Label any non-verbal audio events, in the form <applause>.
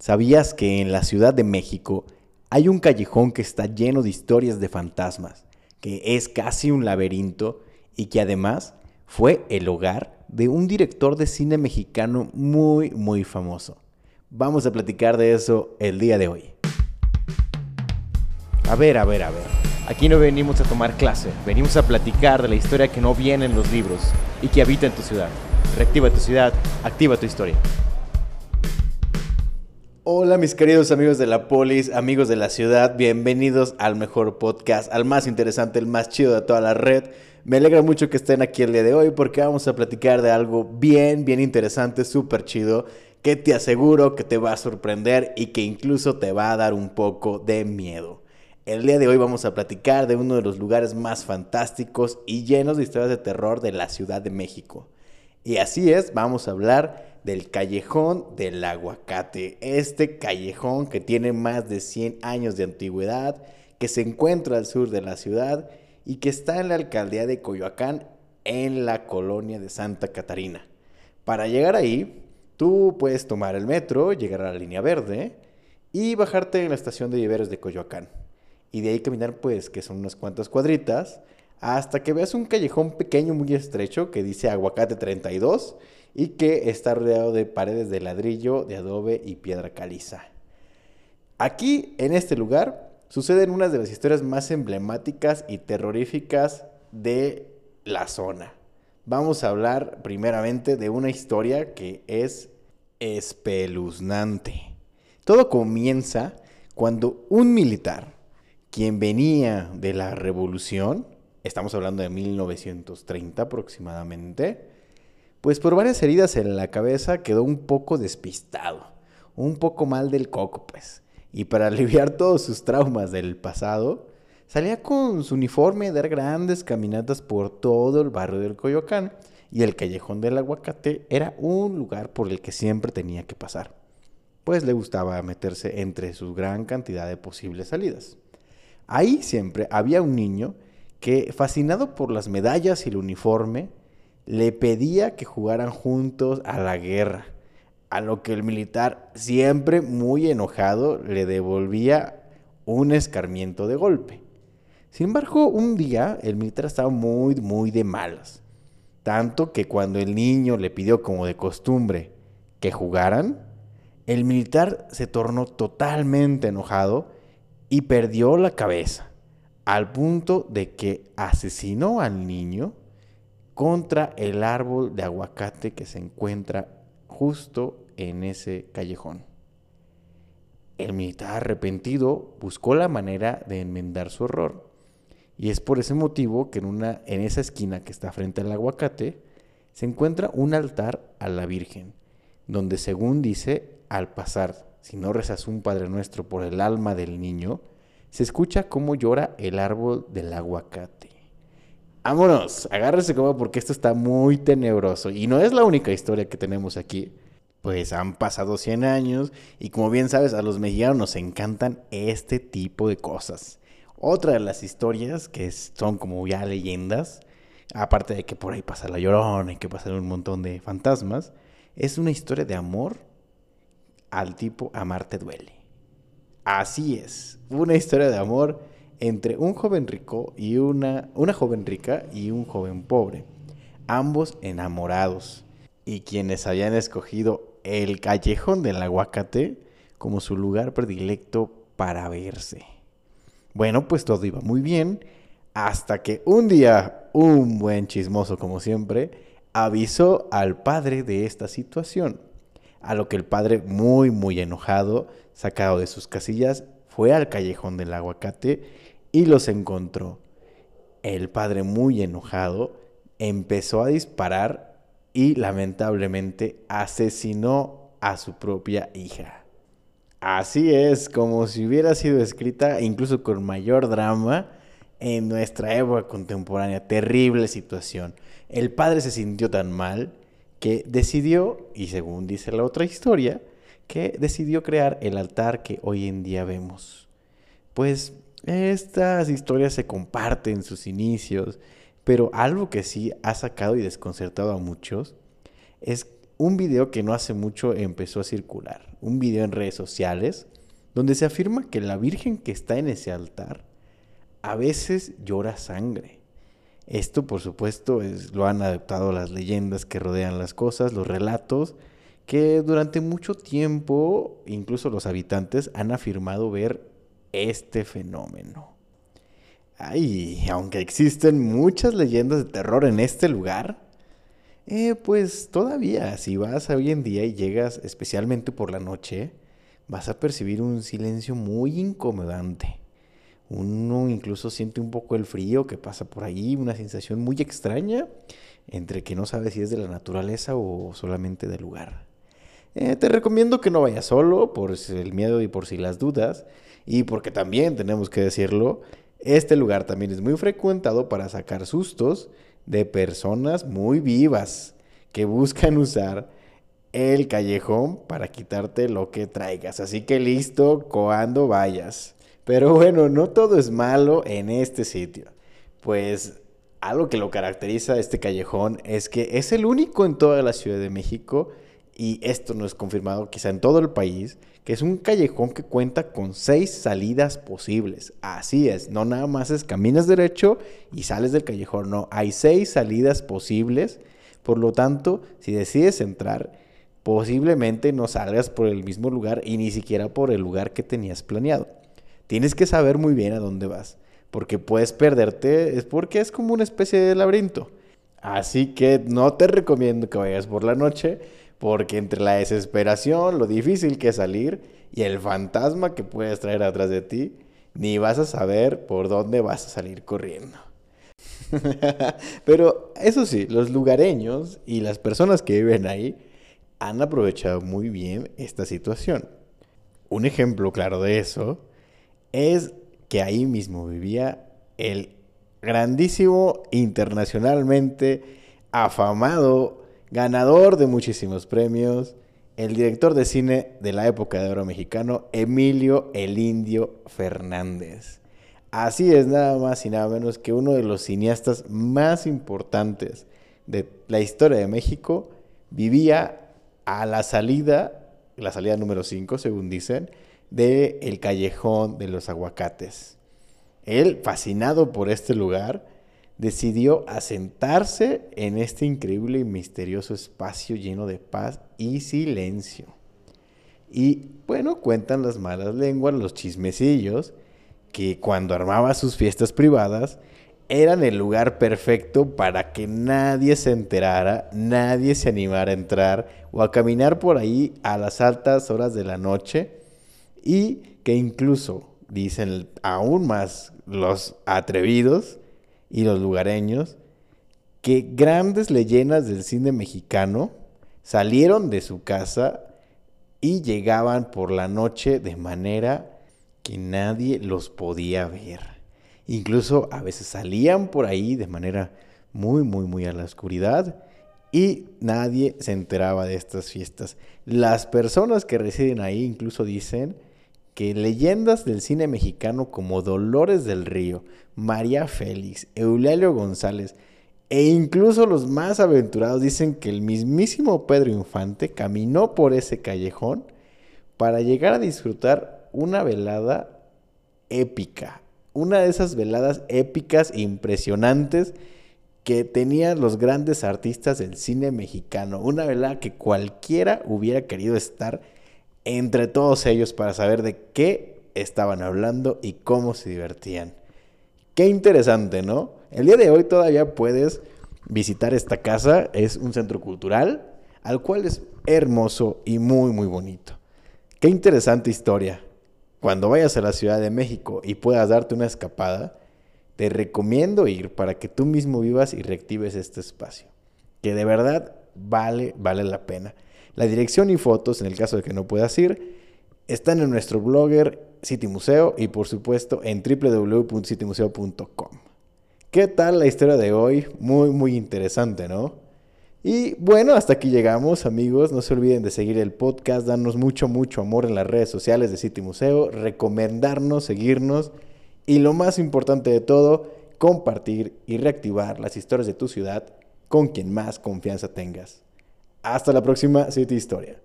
¿Sabías que en la Ciudad de México hay un callejón que está lleno de historias de fantasmas, que es casi un laberinto y que además fue el hogar de un director de cine mexicano muy, muy famoso? Vamos a platicar de eso el día de hoy. A ver, a ver, a ver. Aquí no venimos a tomar clase, venimos a platicar de la historia que no viene en los libros y que habita en tu ciudad. Reactiva tu ciudad, activa tu historia. Hola mis queridos amigos de la polis, amigos de la ciudad, bienvenidos al mejor podcast, al más interesante, el más chido de toda la red. Me alegra mucho que estén aquí el día de hoy porque vamos a platicar de algo bien, bien interesante, súper chido, que te aseguro que te va a sorprender y que incluso te va a dar un poco de miedo. El día de hoy vamos a platicar de uno de los lugares más fantásticos y llenos de historias de terror de la Ciudad de México. Y así es, vamos a hablar del Callejón del Aguacate. Este callejón que tiene más de 100 años de antigüedad, que se encuentra al sur de la ciudad y que está en la alcaldía de Coyoacán, en la colonia de Santa Catarina. Para llegar ahí, tú puedes tomar el metro, llegar a la línea verde y bajarte en la estación de viveros de Coyoacán. Y de ahí caminar, pues, que son unas cuantas cuadritas, hasta que veas un callejón pequeño muy estrecho que dice Aguacate 32 y que está rodeado de paredes de ladrillo, de adobe y piedra caliza. Aquí, en este lugar, suceden unas de las historias más emblemáticas y terroríficas de la zona. Vamos a hablar primeramente de una historia que es espeluznante. Todo comienza cuando un militar, quien venía de la revolución, estamos hablando de 1930 aproximadamente, pues por varias heridas en la cabeza quedó un poco despistado, un poco mal del coco, pues. Y para <laughs> aliviar todos sus traumas del pasado, salía con su uniforme a dar grandes caminatas por todo el barrio del Coyoacán y el callejón del aguacate era un lugar por el que siempre tenía que pasar, pues le gustaba meterse entre su gran cantidad de posibles salidas. Ahí siempre había un niño que, fascinado por las medallas y el uniforme, le pedía que jugaran juntos a la guerra, a lo que el militar, siempre muy enojado, le devolvía un escarmiento de golpe. Sin embargo, un día el militar estaba muy, muy de malas. Tanto que cuando el niño le pidió como de costumbre que jugaran, el militar se tornó totalmente enojado y perdió la cabeza, al punto de que asesinó al niño contra el árbol de aguacate que se encuentra justo en ese callejón. El militar arrepentido buscó la manera de enmendar su error. Y es por ese motivo que en, una, en esa esquina que está frente al aguacate se encuentra un altar a la Virgen, donde según dice, al pasar, si no rezas un Padre Nuestro por el alma del niño, se escucha cómo llora el árbol del aguacate. Vámonos, agárrese como porque esto está muy tenebroso. Y no es la única historia que tenemos aquí. Pues han pasado 100 años y como bien sabes, a los mexicanos nos encantan este tipo de cosas. Otra de las historias que son como ya leyendas, aparte de que por ahí pasa la llorona y que pasan un montón de fantasmas, es una historia de amor al tipo Amarte duele. Así es, una historia de amor entre un joven rico y una, una joven rica y un joven pobre, ambos enamorados, y quienes habían escogido el callejón del aguacate como su lugar predilecto para verse. Bueno, pues todo iba muy bien, hasta que un día un buen chismoso como siempre avisó al padre de esta situación, a lo que el padre muy muy enojado, sacado de sus casillas, fue al callejón del aguacate y los encontró. El padre, muy enojado, empezó a disparar y lamentablemente asesinó a su propia hija. Así es, como si hubiera sido escrita incluso con mayor drama en nuestra época contemporánea. Terrible situación. El padre se sintió tan mal que decidió, y según dice la otra historia, que decidió crear el altar que hoy en día vemos. Pues estas historias se comparten en sus inicios, pero algo que sí ha sacado y desconcertado a muchos es un video que no hace mucho empezó a circular, un video en redes sociales, donde se afirma que la Virgen que está en ese altar a veces llora sangre. Esto, por supuesto, es, lo han adaptado las leyendas que rodean las cosas, los relatos, que durante mucho tiempo, incluso los habitantes han afirmado ver este fenómeno. Ay, aunque existen muchas leyendas de terror en este lugar, eh, pues todavía, si vas hoy en día y llegas especialmente por la noche, vas a percibir un silencio muy incomodante. Uno incluso siente un poco el frío que pasa por ahí, una sensación muy extraña entre que no sabes si es de la naturaleza o solamente del lugar. Eh, te recomiendo que no vayas solo por el miedo y por si las dudas. Y porque también tenemos que decirlo, este lugar también es muy frecuentado para sacar sustos de personas muy vivas que buscan <laughs> usar el callejón para quitarte lo que traigas. Así que listo cuando vayas. Pero bueno, no todo es malo en este sitio. Pues algo que lo caracteriza este callejón es que es el único en toda la Ciudad de México y esto no es confirmado quizá en todo el país, que es un callejón que cuenta con seis salidas posibles. Así es, no nada más es caminas derecho y sales del callejón, no, hay seis salidas posibles, por lo tanto, si decides entrar, posiblemente no salgas por el mismo lugar y ni siquiera por el lugar que tenías planeado. Tienes que saber muy bien a dónde vas, porque puedes perderte, es porque es como una especie de laberinto. Así que no te recomiendo que vayas por la noche, porque entre la desesperación, lo difícil que es salir y el fantasma que puedes traer atrás de ti, ni vas a saber por dónde vas a salir corriendo. <laughs> Pero eso sí, los lugareños y las personas que viven ahí han aprovechado muy bien esta situación. Un ejemplo claro de eso es que ahí mismo vivía el grandísimo, internacionalmente afamado ganador de muchísimos premios, el director de cine de la época de oro mexicano, Emilio el Indio Fernández. Así es nada más y nada menos que uno de los cineastas más importantes de la historia de México, vivía a la salida, la salida número 5 según dicen, de el callejón de los aguacates. Él, fascinado por este lugar, decidió asentarse en este increíble y misterioso espacio lleno de paz y silencio. Y bueno, cuentan las malas lenguas, los chismecillos, que cuando armaba sus fiestas privadas, eran el lugar perfecto para que nadie se enterara, nadie se animara a entrar o a caminar por ahí a las altas horas de la noche y que incluso, dicen aún más los atrevidos, y los lugareños que grandes leyendas del cine mexicano salieron de su casa y llegaban por la noche de manera que nadie los podía ver. Incluso a veces salían por ahí de manera muy, muy, muy a la oscuridad y nadie se enteraba de estas fiestas. Las personas que residen ahí incluso dicen que leyendas del cine mexicano como Dolores del Río, María Félix, Eulalio González e incluso los más aventurados dicen que el mismísimo Pedro Infante caminó por ese callejón para llegar a disfrutar una velada épica, una de esas veladas épicas e impresionantes que tenían los grandes artistas del cine mexicano, una velada que cualquiera hubiera querido estar entre todos ellos para saber de qué estaban hablando y cómo se divertían. Qué interesante, ¿no? El día de hoy todavía puedes visitar esta casa, es un centro cultural, al cual es hermoso y muy, muy bonito. Qué interesante historia. Cuando vayas a la Ciudad de México y puedas darte una escapada, te recomiendo ir para que tú mismo vivas y reactives este espacio, que de verdad vale, vale la pena. La dirección y fotos, en el caso de que no puedas ir, están en nuestro blogger City Museo y por supuesto en www.citymuseo.com. ¿Qué tal la historia de hoy? Muy, muy interesante, ¿no? Y bueno, hasta aquí llegamos, amigos. No se olviden de seguir el podcast, darnos mucho, mucho amor en las redes sociales de City Museo, recomendarnos, seguirnos y lo más importante de todo, compartir y reactivar las historias de tu ciudad con quien más confianza tengas. Hasta la próxima City Historia.